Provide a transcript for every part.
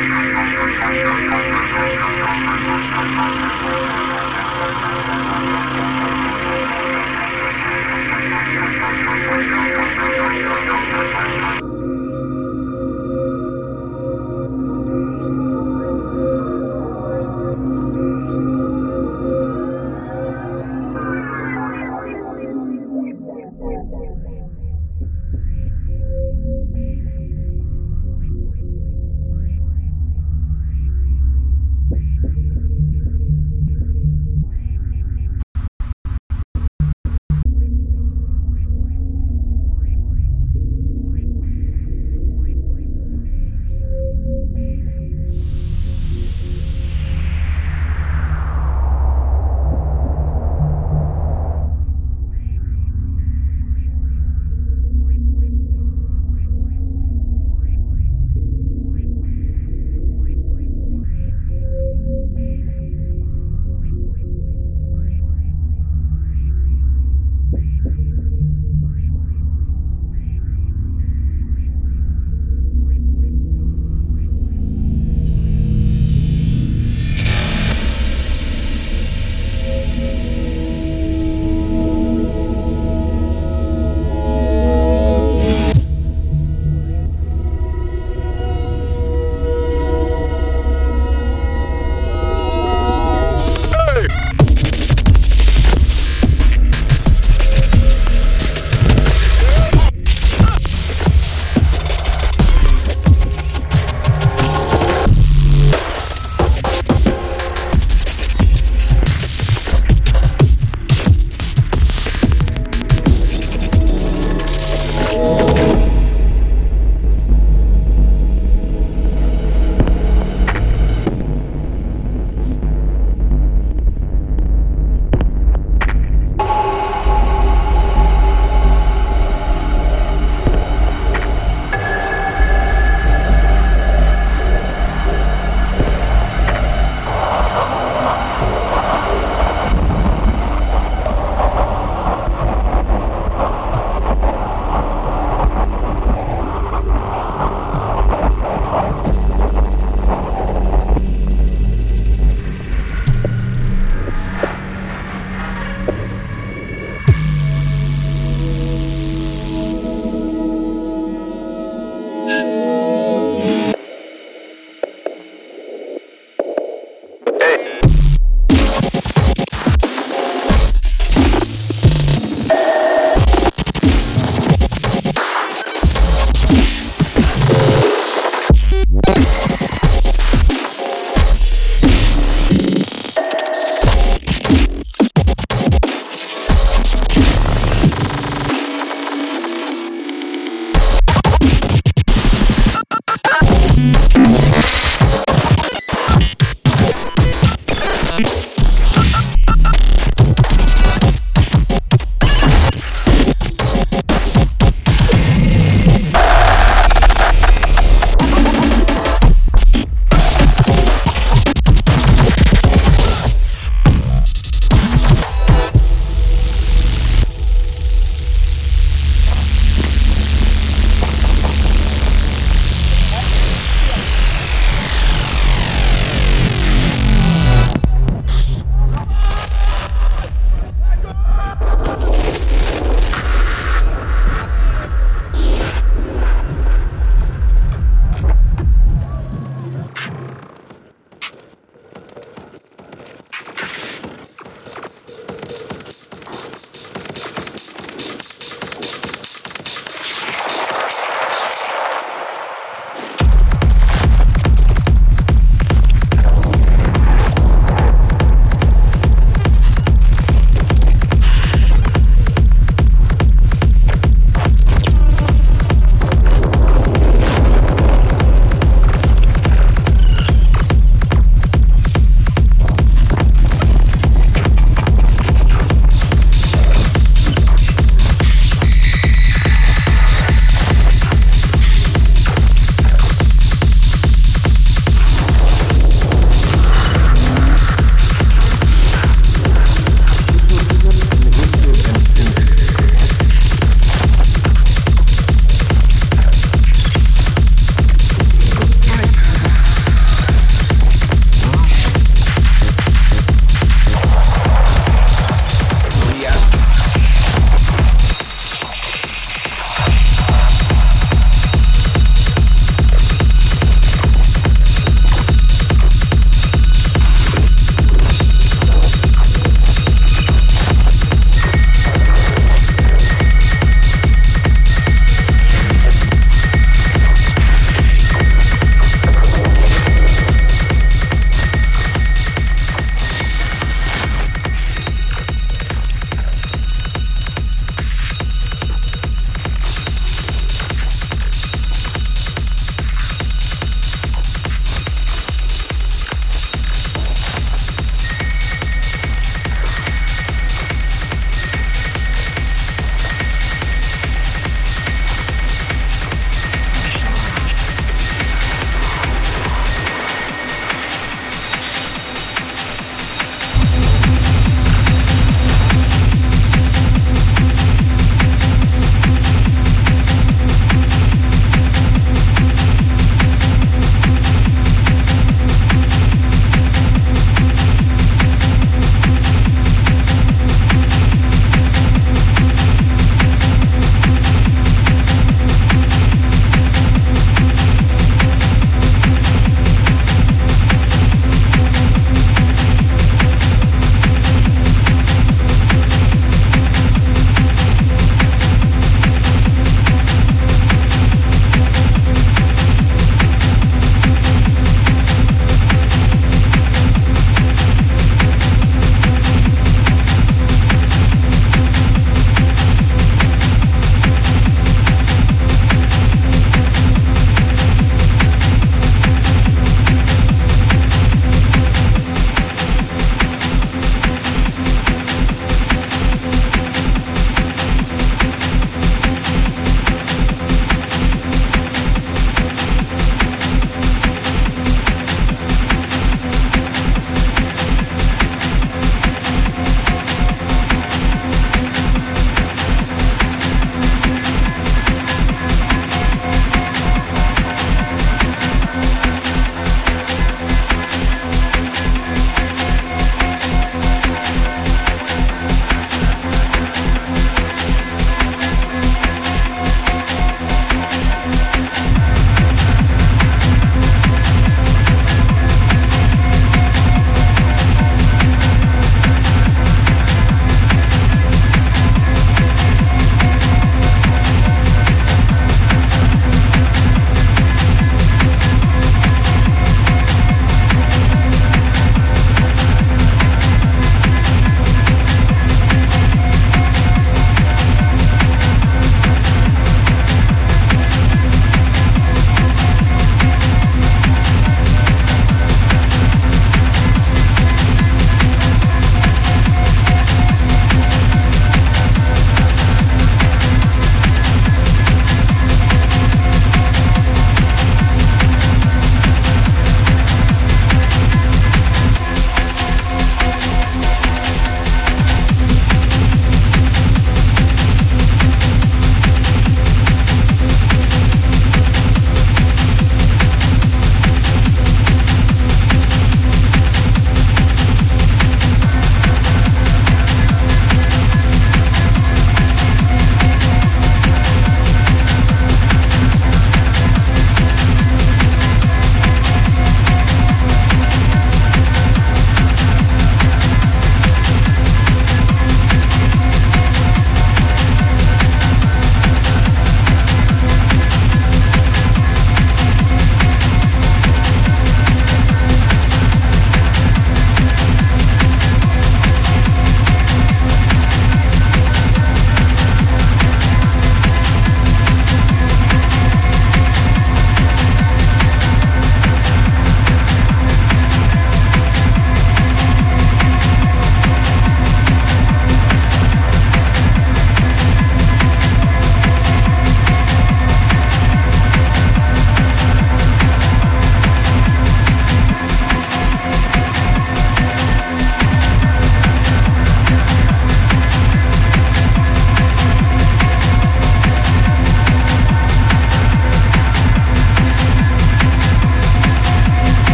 I'm sorry.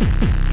you